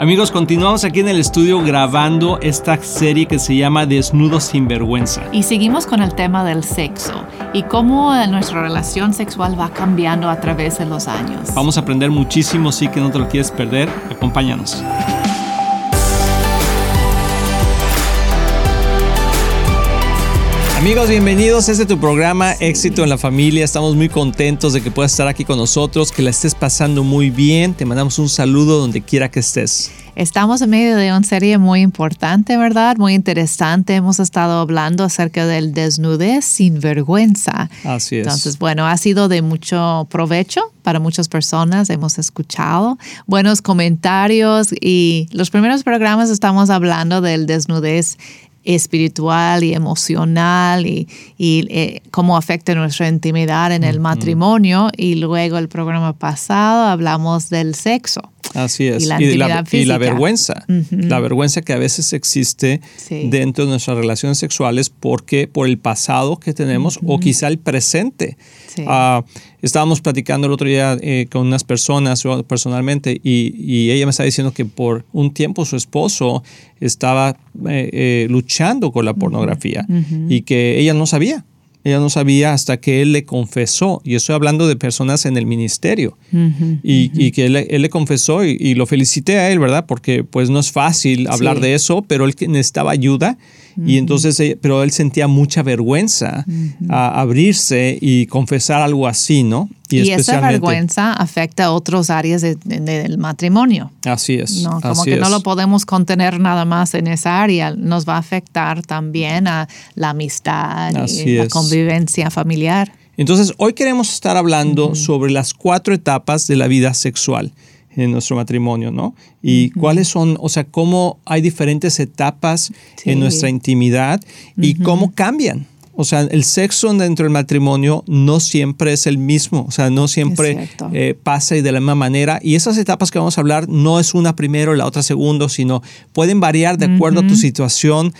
Amigos, continuamos aquí en el estudio grabando esta serie que se llama Desnudo sin vergüenza. Y seguimos con el tema del sexo y cómo nuestra relación sexual va cambiando a través de los años. Vamos a aprender muchísimo, sí que no te lo quieres perder. Acompáñanos. Amigos, bienvenidos a este tu programa Éxito en la Familia. Estamos muy contentos de que puedas estar aquí con nosotros, que la estés pasando muy bien. Te mandamos un saludo donde quiera que estés. Estamos en medio de una serie muy importante, ¿verdad? Muy interesante. Hemos estado hablando acerca del desnudez sin vergüenza. Así es. Entonces, bueno, ha sido de mucho provecho para muchas personas. Hemos escuchado buenos comentarios y los primeros programas estamos hablando del desnudez espiritual y emocional y, eh, cómo afecta nuestra intimidad en el matrimonio. Y luego el programa pasado hablamos del sexo. Así es. Y la, vergüenza. La vergüenza que a veces existe dentro de nuestras relaciones sexuales porque por el pasado que tenemos o quizá el presente. Ah, estábamos platicando el otro día eh, con unas personas personalmente y, ella me estaba diciendo que por un tiempo su esposo estaba eh, eh, luchando con la pornografía y que ella no sabía. Ella no sabía hasta que él le confesó, y estoy hablando de personas en el ministerio, y, que él, le confesó y, lo felicité a él, ¿verdad? Porque pues no es fácil hablar de eso, pero él necesitaba ayuda. Y entonces, eh, pero él sentía mucha vergüenza a abrirse y confesar algo así, ¿no? Y, esa vergüenza afecta a otras áreas del matrimonio. Así es. No, como que no lo podemos contener nada más en esa área. Nos va a afectar también a la amistad y la convivencia familiar. Entonces, hoy queremos estar hablando sobre las cuatro etapas de la vida sexual en nuestro matrimonio, ¿no? Y cuáles son, o sea, cómo hay diferentes etapas en nuestra intimidad y cómo cambian. O sea, el sexo dentro del matrimonio no siempre es el mismo, o sea, no siempre eh, pasa y de la misma manera. Y esas etapas que vamos a hablar no es una primero, la otra segundo, sino pueden variar de acuerdo a tu situación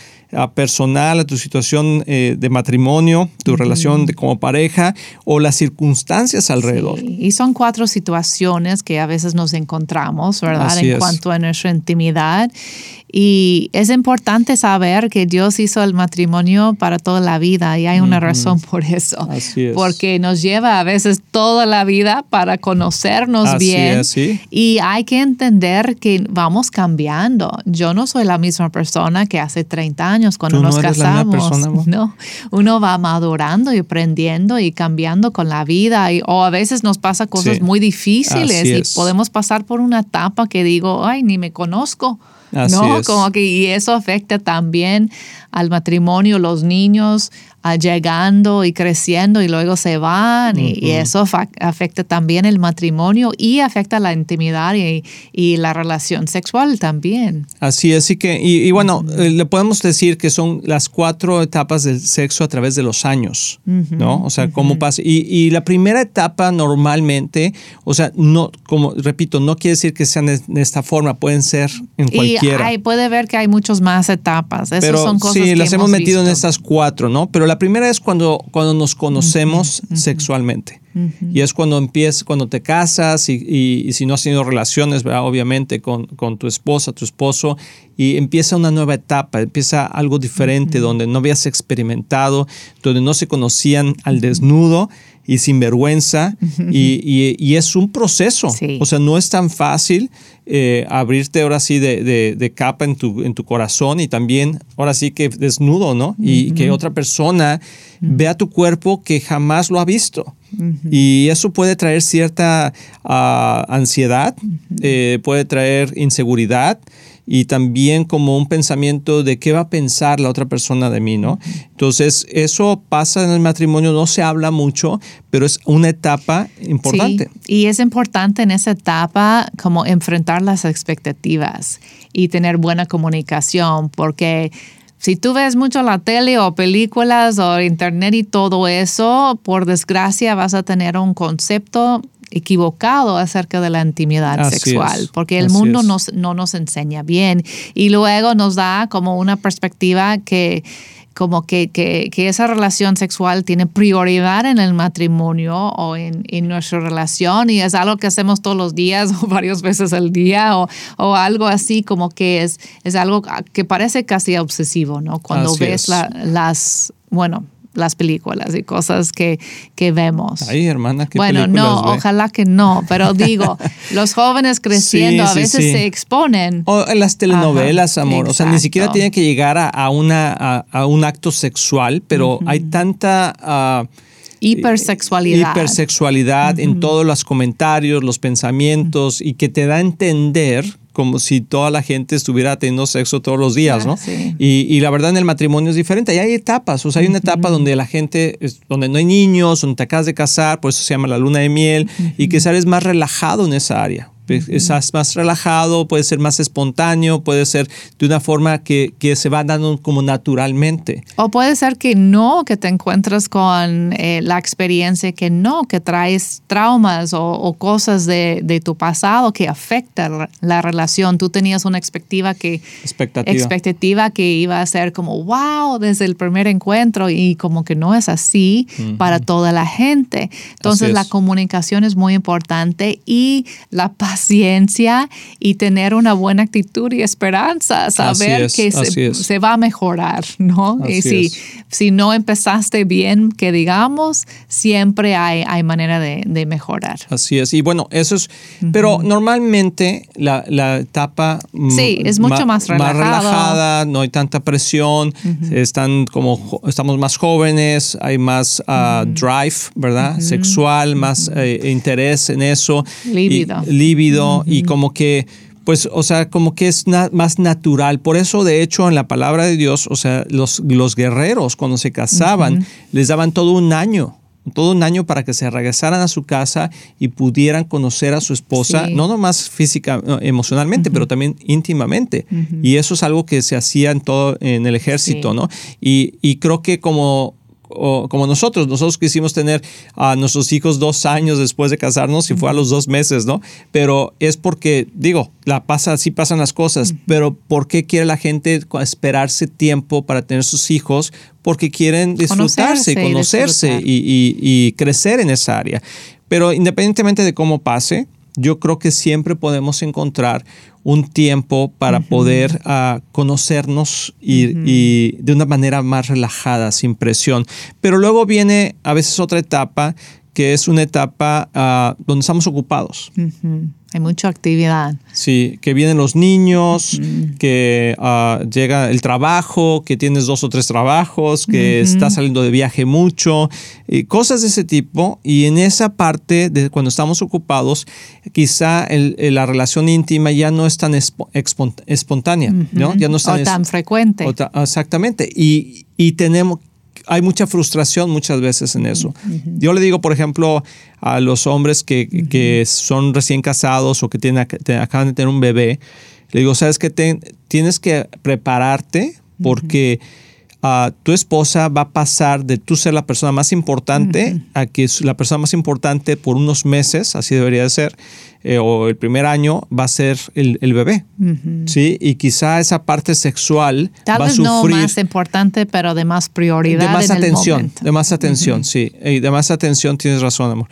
personal, a tu situación eh, de matrimonio, tu relación de, como pareja o las circunstancias alrededor. Y son cuatro situaciones que a veces nos encontramos, ¿verdad? en cuanto a nuestra intimidad. Y es importante saber que Dios hizo el matrimonio para toda la vida y hay una razón por eso. Así es. Porque nos lleva a veces toda la vida para conocernos bien. Y hay que entender que vamos cambiando. Yo no soy la misma persona que hace 30 años cuando nos casamos. no, uno va madurando y aprendiendo y cambiando con la vida. Y, o a veces nos pasa cosas muy difíciles y podemos pasar por una etapa que digo, ay, ni me conozco. ¿no? Como que y eso afecta también al matrimonio, los niños llegando y creciendo y luego se van y, eso afecta también el matrimonio y afecta la intimidad y, y la relación sexual también. Así es, que, y, bueno, eh, le podemos decir que son las cuatro etapas del sexo a través de los años, ¿no? O sea, cómo pasa. Y, la primera etapa normalmente, o sea, no, como repito, no quiere decir que sean de, esta forma, pueden ser en cualquiera. Y puede ver que hay muchas más etapas. Esas son cosas Sí, las hemos, metido en estas cuatro, ¿no? Pero la primera es cuando, cuando nos conocemos sexualmente. Y es cuando empiezas, cuando te casas y, si no has tenido relaciones, ¿verdad? obviamente, con, con, tu esposa, tu esposo, y empieza una nueva etapa, empieza algo diferente, donde no habías experimentado, donde no se conocían al desnudo y sin vergüenza, y, es un proceso. O sea, no es tan fácil eh, abrirte ahora sí de, capa en tu, en tu corazón y también ahora sí que desnudo, ¿no? Y que otra persona vea tu cuerpo que jamás lo ha visto. Y eso puede traer cierta ah, ansiedad, eh, puede traer inseguridad y también como un pensamiento de qué va a pensar la otra persona de mí, ¿no? Entonces, eso pasa en el matrimonio, no se habla mucho, pero es una etapa importante. Sí, y es importante en esa etapa como enfrentar las expectativas y tener buena comunicación, porque si tú ves mucho la tele o películas o internet y todo eso, por desgracia vas a tener un concepto equivocado acerca de la intimidad sexual, porque el mundo nos, no nos enseña bien. Y luego nos da como una perspectiva que como que, que, que, esa relación sexual tiene prioridad en el matrimonio o en, en, nuestra relación y es algo que hacemos todos los días o varias veces al día o, o algo así como que es, es algo que parece casi obsesivo, ¿no? Cuando ves las, bueno, las películas y cosas que, que vemos. Ay, hermana, ¿qué Bueno, no, ojalá que no, pero digo, los jóvenes creciendo a veces se exponen. O en las telenovelas, amor, o sea, ni siquiera tiene que llegar a, una, a, un acto sexual, pero hay tanta... Ah, hipersexualidad. Hipersexualidad en todos los comentarios, los pensamientos y que te da a entender como si toda la gente estuviera teniendo sexo todos los días, ¿no? Y, la verdad en el matrimonio es diferente. Y hay etapas, o sea, hay una etapa donde la gente, donde no hay niños, donde te acabas de casar, por eso se llama la luna de miel, y que sales más relajado en esa área. Estás más relajado, puede ser más espontáneo, puede ser de una forma que, que, se va dando como naturalmente. O puede ser que no, que te encuentras con eh, la experiencia que no, que traes traumas o, cosas de, de, tu pasado que afectan la relación. Tú tenías una expectativa que, expectativa. expectativa que iba a ser como wow desde el primer encuentro y como que no es así para toda la gente. Entonces la comunicación es muy importante y la paz paciencia y tener una buena actitud y esperanza, saber que se, va a mejorar, ¿no? y si, si no empezaste bien, que digamos, siempre hay, hay manera de, mejorar. Así es. Y bueno, eso es, pero normalmente la, etapa mm, sí, es mucho más, relajada, no hay tanta presión, están como, estamos más jóvenes, hay más ah, drive, ¿verdad? Sexual, más eh, interés en eso. Líbido y como que pues, o sea, como que es más natural. Por eso, de hecho, en la palabra de Dios, o sea, los, los guerreros cuando se casaban, les daban todo un año, todo un año para que se regresaran a su casa y pudieran conocer a su esposa, no nomás física, emocionalmente, pero también íntimamente. Y eso es algo que se hacía en todo en el ejército, ¿no? Y, y creo que como como nosotros. Nosotros quisimos tener a nuestros hijos dos años después de casarnos y fue a los dos meses, ¿no? Pero es porque, digo, la pasa, así pasan las cosas, pero ¿por qué quiere la gente esperarse tiempo para tener sus hijos? Porque quieren disfrutarse, conocerse, y, y crecer en esa área. Pero independientemente de cómo pase, yo creo que siempre podemos encontrar un tiempo para poder ah, conocernos y, de una manera más relajada, sin presión. Pero luego viene a veces otra etapa que es una etapa ah, donde estamos ocupados. Hay mucha actividad. Sí, que vienen los niños, que uh, llega el trabajo, que tienes dos o tres trabajos, que estás saliendo de viaje mucho, y cosas de ese tipo. Y en esa parte de cuando estamos ocupados, quizá la relación íntima ya no es tan espontánea, ¿no? Ya no es tan, o tan frecuente. exactamente. Y, y tenemos hay mucha frustración muchas veces en eso. Yo le digo, por ejemplo, a los hombres que, son recién casados o que tienen, acaban de tener un bebé, le digo, sabes que tienes que prepararte porque tu esposa va a pasar de tú ser la persona más importante a que la persona más importante por unos meses, así debería de ser, eh, o el primer año va a ser el, bebé. ¿sí? Y quizá esa parte sexual Tal va vez a sufrir. no más importante, pero de más prioridad. De más atención, de más atención, sí. Y de más atención, tienes razón, amor.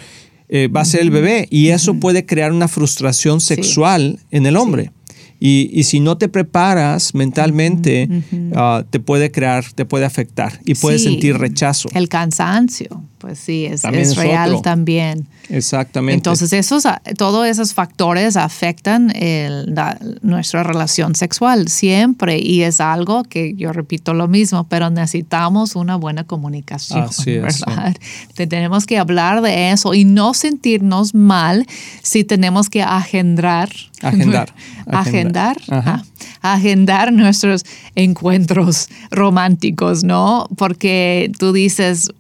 Eh, va a ser el bebé y eso puede crear una frustración sexual en el hombre. Y, si no te preparas mentalmente, ah, te puede crear, te puede afectar y puedes sentir rechazo. El cansancio, pues sí, es, real también. Exactamente. Entonces, esos, todos esos factores afectan nuestra relación sexual siempre y es algo que yo repito lo mismo, pero necesitamos una buena comunicación. Así ¿verdad? Tenemos que hablar de eso y no sentirnos mal si tenemos que agendrar. Agendar. agendar. agendar nuestros encuentros románticos, ¿no? Porque tú dices,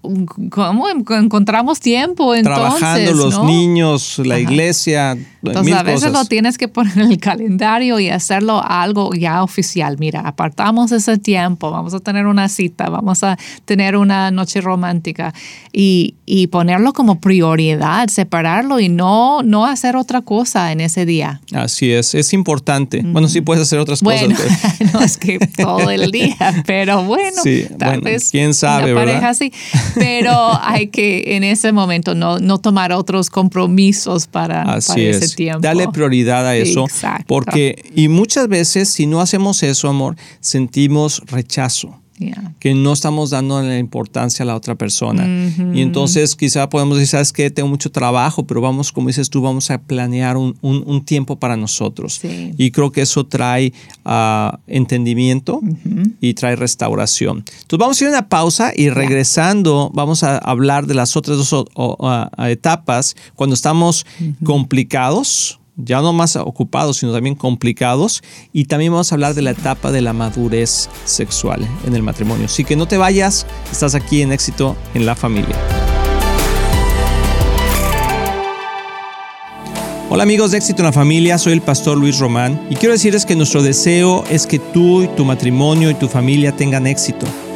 ¿cómo encontramos tiempo entonces? Trabajando los niños, la iglesia, Entonces a veces lo tienes que poner en el calendario y hacerlo algo ya oficial. Mira, apartamos ese tiempo, vamos a tener una cita, vamos a tener una noche romántica y, y ponerlo como prioridad, separarlo y no, no hacer otra cosa en ese día. Así es, es importante. Bueno, sí puedes hacer otras bueno, cosas. no es que todo el día, pero bueno, tal vez quién sabe, una pareja así. Pero hay que en ese momento no, no tomar otros compromisos para, Así ese tiempo. Dale prioridad a eso. Porque, y muchas veces, si no hacemos eso, amor, sentimos rechazo que no estamos dando la importancia a la otra persona. Y entonces quizá podemos decir, sabes que tengo mucho trabajo, pero vamos, como dices tú, vamos a planear un, un, tiempo para nosotros. Y creo que eso trae uh, entendimiento y trae restauración. Entonces vamos a ir a una pausa y regresando vamos a hablar de las otras dos etapas cuando estamos complicados ya no más ocupados, sino también complicados. Y también vamos a hablar de la etapa de la madurez sexual en el matrimonio. Así que no te vayas, estás aquí en éxito en la familia. Hola amigos de Éxito en la Familia, soy el pastor Luis Román y quiero decirles que nuestro deseo es que tú y tu matrimonio y tu familia tengan éxito.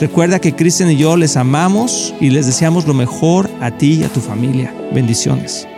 Recuerda que Cristian y yo les amamos y les deseamos lo mejor a ti y a tu familia. Bendiciones.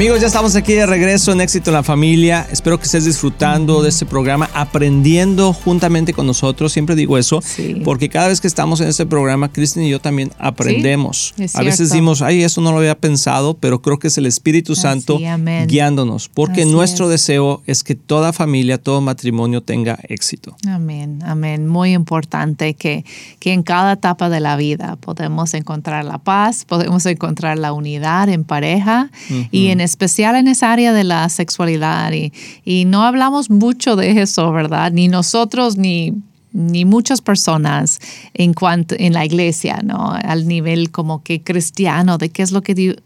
Amigos, ya estamos aquí de regreso en Éxito en la Familia. Espero que estés disfrutando de este programa, aprendiendo juntamente con nosotros. Siempre digo eso, porque cada vez que estamos en este programa, Kristen y yo también aprendemos. a veces decimos, ay, eso no lo había pensado, pero creo que es el Espíritu Santo guiándonos, porque nuestro deseo es que toda familia, todo matrimonio tenga éxito. Amén, amén. Muy importante que, que en cada etapa de la vida podemos encontrar la paz, podemos encontrar la unidad en pareja y en especial en esa área de la sexualidad. Y, y no hablamos mucho de eso, ¿verdad? Ni nosotros ni ni muchas personas en cuanto en la iglesia, ¿no? Al nivel como que cristiano de qué es lo que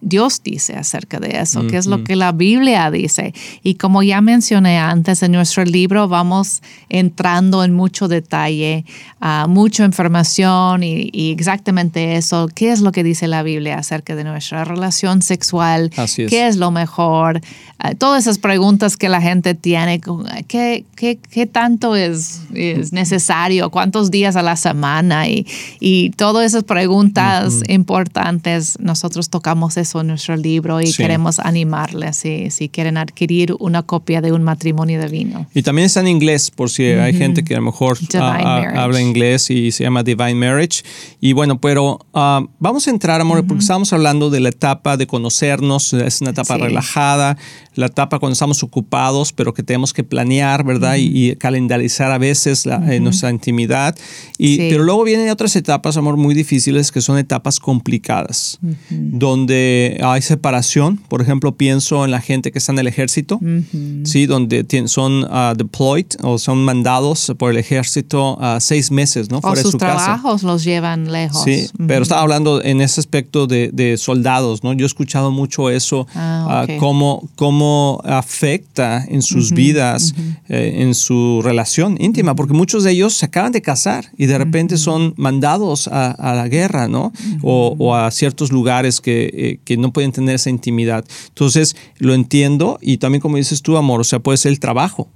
Dios dice acerca de eso, qué es lo que la Biblia dice. Y como ya mencioné antes en nuestro libro, vamos entrando en mucho detalle, uh, mucha información y, exactamente eso, qué es lo que dice la Biblia acerca de nuestra relación sexual, qué es lo mejor, uh, todas esas preguntas que la gente tiene, qué, qué, qué tanto es, es necesario, cuántos días a la semana y, y todas esas preguntas importantes. Nosotros tocamos eso en nuestro libro y queremos animarles si, si quieren adquirir una copia de un matrimonio divino. Y también está en inglés, por si hay gente que a lo mejor habla inglés y se llama Divine Marriage. Y bueno, pero ah, vamos a entrar, amor, porque estamos hablando de la etapa de conocernos, es una etapa relajada, la etapa cuando estamos ocupados, pero que tenemos que planear, ¿verdad? y, calendarizar a veces la, en nuestra intimidad. Y, Pero luego vienen otras etapas, amor, muy difíciles que son etapas complicadas, donde hay separación. Por ejemplo, pienso en la gente que está en el ejército, ¿sí? donde son uh, deployed o son mandados por el ejército a seis meses, ¿no? O sus trabajos los llevan lejos. Sí, pero estaba hablando en ese aspecto de, soldados, ¿no? Yo he escuchado mucho eso, ah, uh, cómo, cómo afecta en sus vidas, eh, en su relación íntima, porque muchos de ellos se acaban de casar y de repente son mandados a, la guerra, ¿no? O, a ciertos lugares que, eh, que, no pueden tener esa intimidad. Entonces, lo entiendo y también como dices tú, amor, o sea, puede ser el trabajo.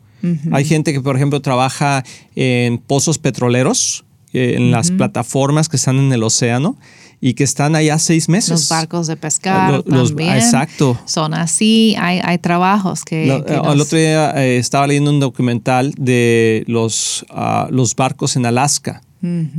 Hay gente que, por ejemplo, trabaja en pozos petroleros, eh, en las plataformas que están en el océano y que están allá seis meses. Los barcos de pescar también. Exacto. Son así, hay, hay trabajos que... El otro día eh, estaba leyendo un documental de los, ah, los barcos en Alaska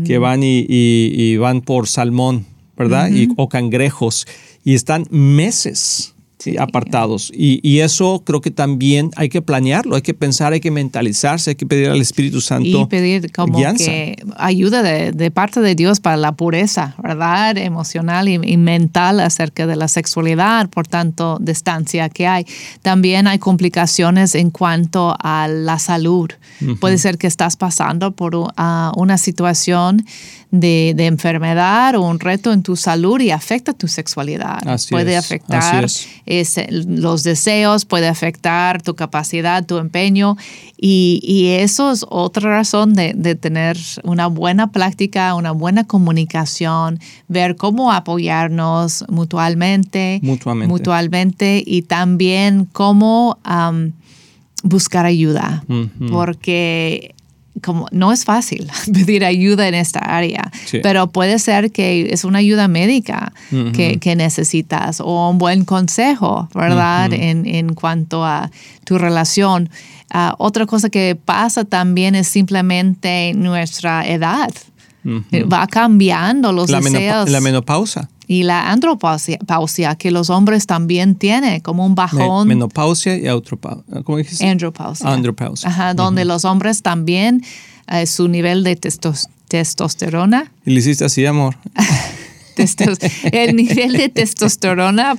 que van y, van por salmón, ¿verdad? y, o cangrejos y están meses apartados. Y, eso creo que también hay que planearlo, hay que pensar, hay que mentalizarse, hay que pedir al Espíritu Santo. Y pedir como que ayuda de, parte de Dios para la pureza, ¿verdad? Emocional y, mental acerca de la sexualidad, por tanto, distancia que hay. También hay complicaciones en cuanto a la salud. Puede ser que estás pasando por una situación de, enfermedad o un reto en tu salud y afecta tu sexualidad. puede afectar los deseos, puede afectar tu capacidad, tu empeño y, eso es otra razón de, tener una buena práctica, una buena comunicación, ver cómo apoyarnos mutuamente, mutuamente, y también cómo buscar ayuda, porque como no es fácil pedir ayuda en esta área, pero puede ser que es una ayuda médica que, necesitas o un buen consejo, ¿verdad? en, cuanto a tu relación. Ah, otra cosa que pasa también es simplemente nuestra edad. Va cambiando los deseos. la menopausa y la andropausia, que los hombres también tienen, como un bajón. menopausia y andropausia. ¿Cómo dijiste? Andropausia. Andropausia. Ajá, donde los hombres también, eh, su nivel de testosterona. Y le hiciste así, amor. el nivel de testosterona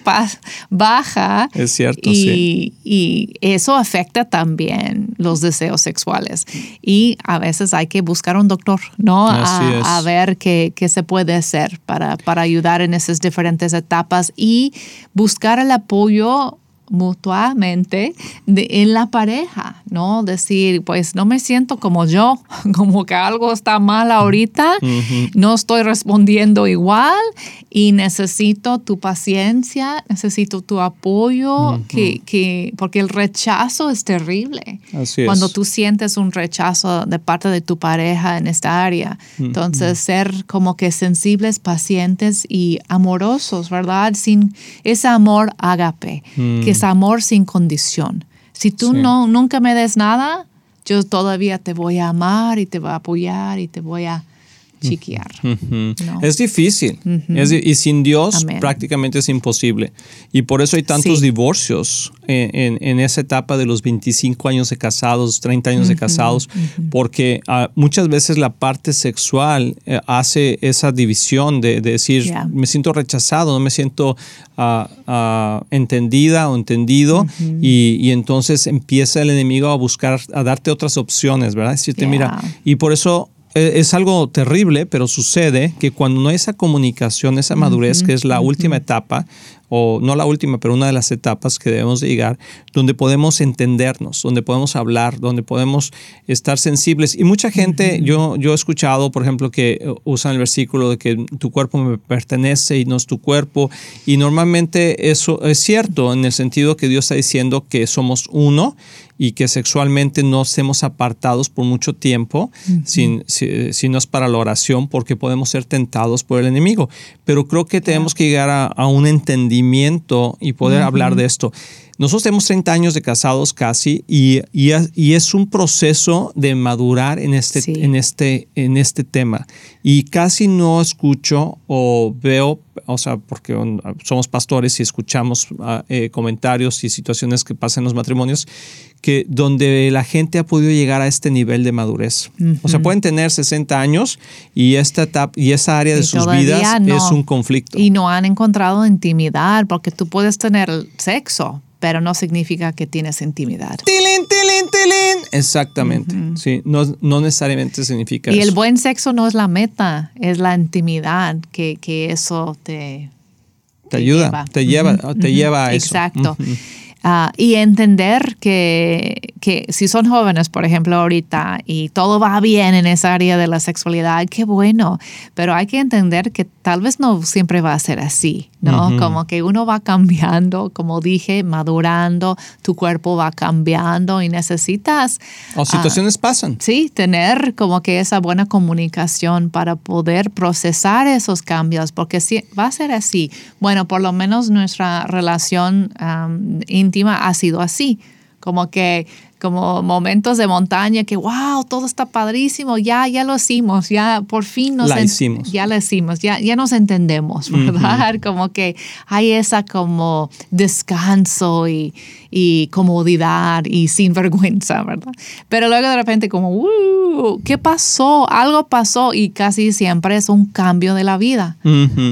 baja. Es cierto, y, sí. Y eso afecta también los deseos sexuales. Y a veces hay que buscar un doctor, ¿no? A, ver qué, qué, se puede hacer para, para ayudar en esas diferentes etapas y buscar el apoyo mutuamente de, en la pareja, ¿no? Decir, pues no me siento como yo, como que algo está mal ahorita, no estoy respondiendo igual y necesito tu paciencia, necesito tu apoyo, que, que, porque el rechazo es terrible. Cuando tú sientes un rechazo de parte de tu pareja en esta área. Entonces, ser como que sensibles, pacientes y amorosos, ¿verdad? Sin ese amor ágape, que es amor sin condición. Si tú no, nunca me des nada, yo todavía te voy a amar y te voy a apoyar y te voy a chiquear. Es difícil. y sin Dios prácticamente es imposible. Y por eso hay tantos divorcios en, esa etapa de los 25 años de casados, 30 años de casados, porque ah, muchas veces la parte sexual eh, hace esa división de, decir, me siento rechazado, no me siento ah, ah, entendida o entendido, y, entonces empieza el enemigo a buscar, a darte otras opciones, ¿verdad? Decirte, mira, y por eso es algo terrible, pero sucede que cuando no hay esa comunicación, esa madurez, que es la última etapa, o no la última, pero una de las etapas que debemos llegar, donde podemos entendernos, donde podemos hablar, donde podemos estar sensibles. Y mucha gente, yo, yo he escuchado, por ejemplo, que eh, usan el versículo de que tu cuerpo me pertenece y no es tu cuerpo. Y normalmente eso es cierto en el sentido que Dios está diciendo que somos uno y que sexualmente no estemos apartados por mucho tiempo, sin, si, no es para la oración, porque podemos ser tentados por el enemigo. Pero creo que tenemos que llegar a, a un entendimiento y poder hablar de esto. Nosotros tenemos 30 años de casados casi y, y, es un proceso de madurar en este, en, este, en este tema. Y casi no escucho o veo, o sea, porque somos pastores y escuchamos ah, eh, comentarios y situaciones que pasan en los matrimonios, que donde la gente ha podido llegar a este nivel de madurez. O sea, pueden tener 60 años y esta etapa y esa área de sus vidas es un conflicto. Y no han encontrado intimidad, porque tú puedes tener sexo, pero no significa que tienes intimidad. ¡Tilín, tilín, tilín! Exactamente. Sí, no, no, necesariamente significa y eso. Y el buen sexo no es la meta, es la intimidad que, que eso te, te, ayuda, te lleva, te lleva a eso. Exacto. Ah, y entender que, que, si son jóvenes, por ejemplo, ahorita, y todo va bien en esa área de la sexualidad, qué bueno, pero hay que entender que tal vez no siempre va a ser así, ¿no? Como que uno va cambiando, como dije, madurando, tu cuerpo va cambiando y necesitas... O ah, situaciones pasan. Sí, tener como que esa buena comunicación para poder procesar esos cambios, porque si va a ser así. Bueno, por lo menos nuestra relación ha sido así. Como que como momentos de montaña que, wow, todo está padrísimo, ya, ya lo hicimos, ya por fin nos... La hicimos. Ya lo hicimos, ya, ya nos entendemos, ¿verdad? Como que hay esa como descanso y, y comodidad y sin vergüenza, ¿verdad? Pero luego de repente como, uh, ¿qué pasó? Algo pasó y casi siempre es un cambio de la vida.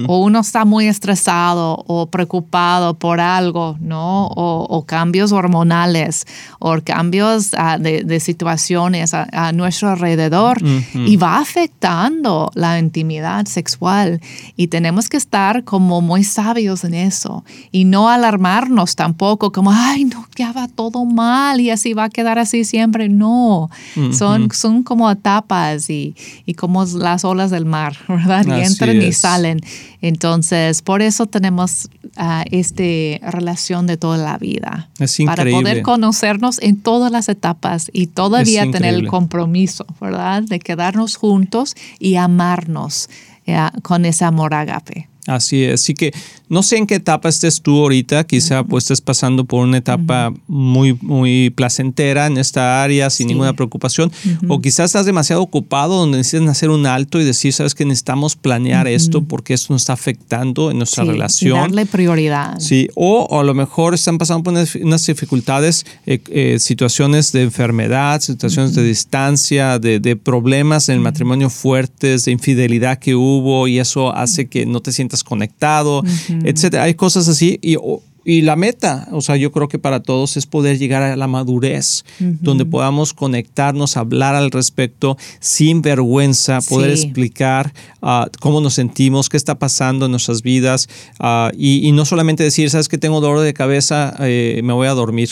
O uno está muy estresado o preocupado por algo, ¿no? O, o cambios hormonales o cambios Ah, de, situaciones a, nuestro alrededor y va afectando la intimidad sexual. Y tenemos que estar como muy sabios en eso y no alarmarnos tampoco como, ay, no, ya va todo mal y así va a quedar así siempre. No, son, son como etapas y, y, como las olas del mar, ¿verdad? Y entran y salen. Entonces, por eso tenemos uh, esta relación de toda la vida. Es Para poder conocernos en todas las etapas y todavía tener el compromiso, ¿verdad? De quedarnos juntos y amarnos eh, con ese amor agape. Así es, así que no sé en qué etapa estés tú ahorita, quizá pues estés pasando por una etapa muy, muy placentera en esta área sin ninguna preocupación, o quizás estás demasiado ocupado donde necesitas hacer un alto y decir, sabes que necesitamos planear esto porque esto nos está afectando en nuestra relación. darle prioridad. Sí, o, a lo mejor están pasando por unas, dificultades, eh, eh, situaciones de enfermedad, situaciones de distancia, de, de problemas en el matrimonio fuertes, de infidelidad que hubo y eso hace que no te sientas conectado, etcétera. Hay cosas así y, y, la meta, o sea, yo creo que para todos es poder llegar a la madurez, donde podamos conectarnos, hablar al respecto sin vergüenza, poder explicar ah, cómo nos sentimos, qué está pasando en nuestras vidas ah, y, no solamente decir, sabes que tengo dolor de cabeza, eh, me voy a dormir.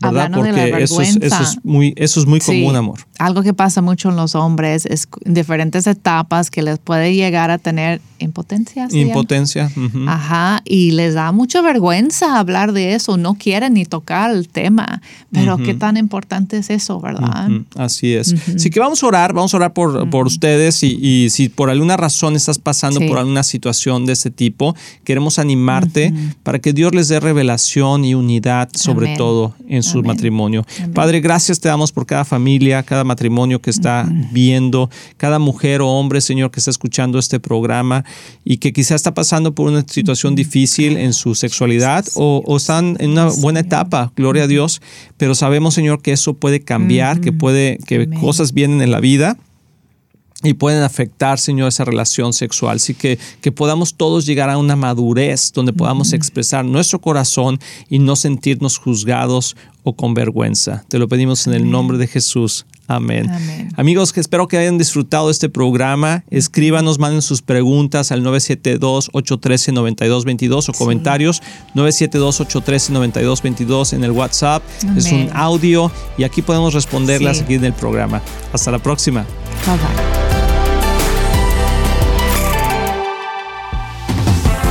¿Verdad? Porque eso es, eso es, muy, eso es muy común, amor. Algo que pasa mucho en los hombres es en diferentes etapas que les puede llegar a tener impotencia. Impotencia. Ajá, y les da mucha vergüenza hablar de eso, no quieren ni tocar el tema, pero qué tan importante es eso, ¿verdad? Así es. Así que vamos a orar, vamos a orar por, por ustedes y, y, si por alguna razón estás pasando por alguna situación de ese tipo, queremos animarte para que Dios les dé revelación y unidad sobre todo en su matrimonio. Padre, gracias te damos por cada familia, cada matrimonio que está viendo, cada mujer o hombre, Señor, que está escuchando este programa y que quizá está pasando por una situación difícil en su sexualidad o, están en una buena etapa, gloria a Dios, pero sabemos, Señor, que eso puede cambiar, que puede, que cosas vienen en la vida y pueden afectar, Señor, esa relación sexual. Así que que podamos todos llegar a una madurez donde podamos expresar nuestro corazón y no sentirnos juzgados o con vergüenza. Te lo pedimos en el nombre de Jesús. Amén. Amigos, que espero que hayan disfrutado este programa. Escríbanos, manden sus preguntas al 972-813-9222 o comentarios 972-813-9222 en el WhatsApp. Es un audio y aquí podemos responderlas aquí en el programa. Hasta la próxima. Bye bye.